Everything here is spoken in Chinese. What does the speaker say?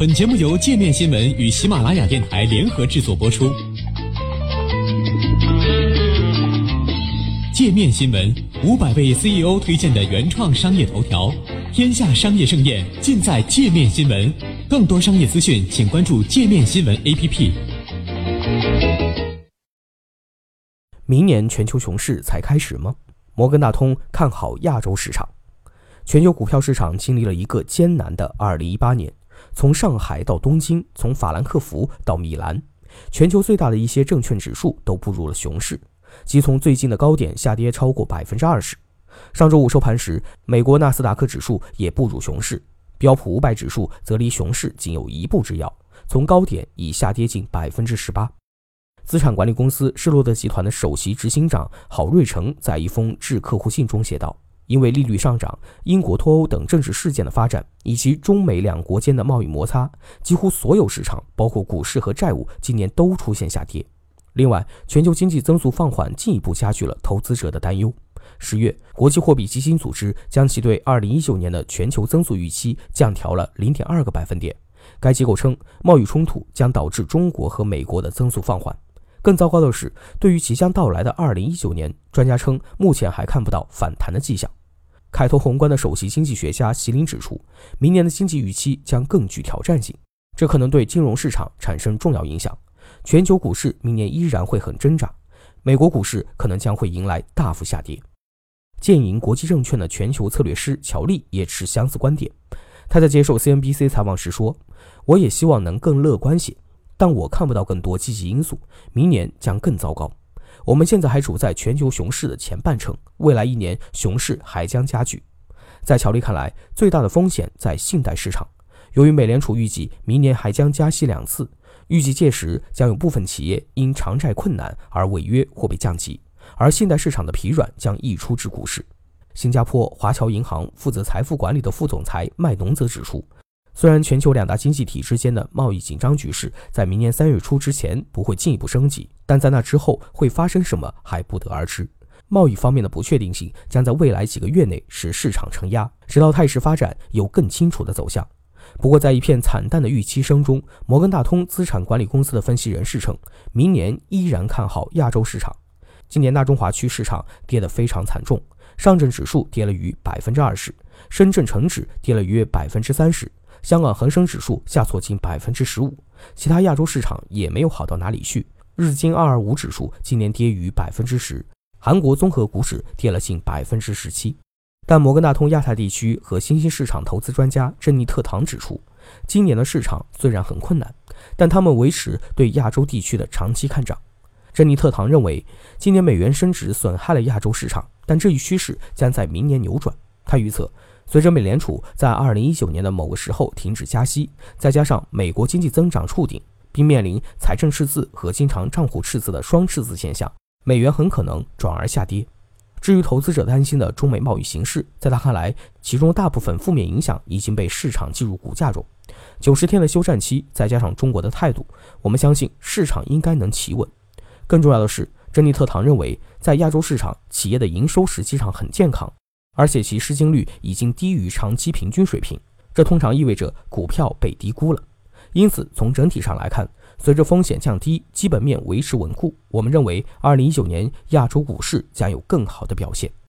本节目由界面新闻与喜马拉雅电台联合制作播出。界面新闻五百位 CEO 推荐的原创商业头条，天下商业盛宴尽在界面新闻。更多商业资讯，请关注界面新闻 APP。明年全球熊市才开始吗？摩根大通看好亚洲市场。全球股票市场经历了一个艰难的2018年。从上海到东京，从法兰克福到米兰，全球最大的一些证券指数都步入了熊市，即从最近的高点下跌超过百分之二十。上周五收盘时，美国纳斯达克指数也步入熊市，标普五百指数则离熊市仅有一步之遥，从高点已下跌近百分之十八。资产管理公司施罗德集团的首席执行长郝瑞成在一封致客户信中写道。因为利率上涨、英国脱欧等政治事件的发展，以及中美两国间的贸易摩擦，几乎所有市场，包括股市和债务，今年都出现下跌。另外，全球经济增速放缓进一步加剧了投资者的担忧。十月，国际货币基金组织将其对二零一九年的全球增速预期降调了零点二个百分点。该机构称，贸易冲突将导致中国和美国的增速放缓。更糟糕的是，对于即将到来的二零一九年，专家称目前还看不到反弹的迹象。凯投宏观的首席经济学家席林指出，明年的经济预期将更具挑战性，这可能对金融市场产生重要影响。全球股市明年依然会很挣扎，美国股市可能将会迎来大幅下跌。建银国际证券的全球策略师乔利也持相似观点。他在接受 CNBC 采访时说：“我也希望能更乐观些，但我看不到更多积极因素，明年将更糟糕。”我们现在还处在全球熊市的前半程，未来一年熊市还将加剧。在乔利看来，最大的风险在信贷市场。由于美联储预计明年还将加息两次，预计届时将有部分企业因偿债困难而违约或被降级，而信贷市场的疲软将溢出至股市。新加坡华侨银行负责财富管理的副总裁麦农则指出。虽然全球两大经济体之间的贸易紧张局势在明年三月初之前不会进一步升级，但在那之后会发生什么还不得而知。贸易方面的不确定性将在未来几个月内使市场承压，直到态势发展有更清楚的走向。不过，在一片惨淡的预期声中，摩根大通资产管理公司的分析人士称，明年依然看好亚洲市场。今年大中华区市场跌得非常惨重，上证指数跌了逾百分之二十，深圳成指跌了约百分之三十。香港恒生指数下挫近百分之十五，其他亚洲市场也没有好到哪里去。日经二二五指数今年跌逾百分之十，韩国综合股指跌了近百分之十七。但摩根大通亚太地区和新兴市场投资专家珍妮特唐指出，今年的市场虽然很困难，但他们维持对亚洲地区的长期看涨。珍妮特唐认为，今年美元升值损害了亚洲市场，但这一趋势将在明年扭转。他预测。随着美联储在二零一九年的某个时候停止加息，再加上美国经济增长触顶，并面临财政赤字和经常账户赤字的双赤字现象，美元很可能转而下跌。至于投资者担心的中美贸易形势，在他看来，其中大部分负面影响已经被市场计入股价中。九十天的休战期，再加上中国的态度，我们相信市场应该能企稳。更重要的是，珍妮特唐认为，在亚洲市场，企业的营收实际上很健康。而且其市净率已经低于长期平均水平，这通常意味着股票被低估了。因此，从整体上来看，随着风险降低，基本面维持稳固，我们认为，二零一九年亚洲股市将有更好的表现。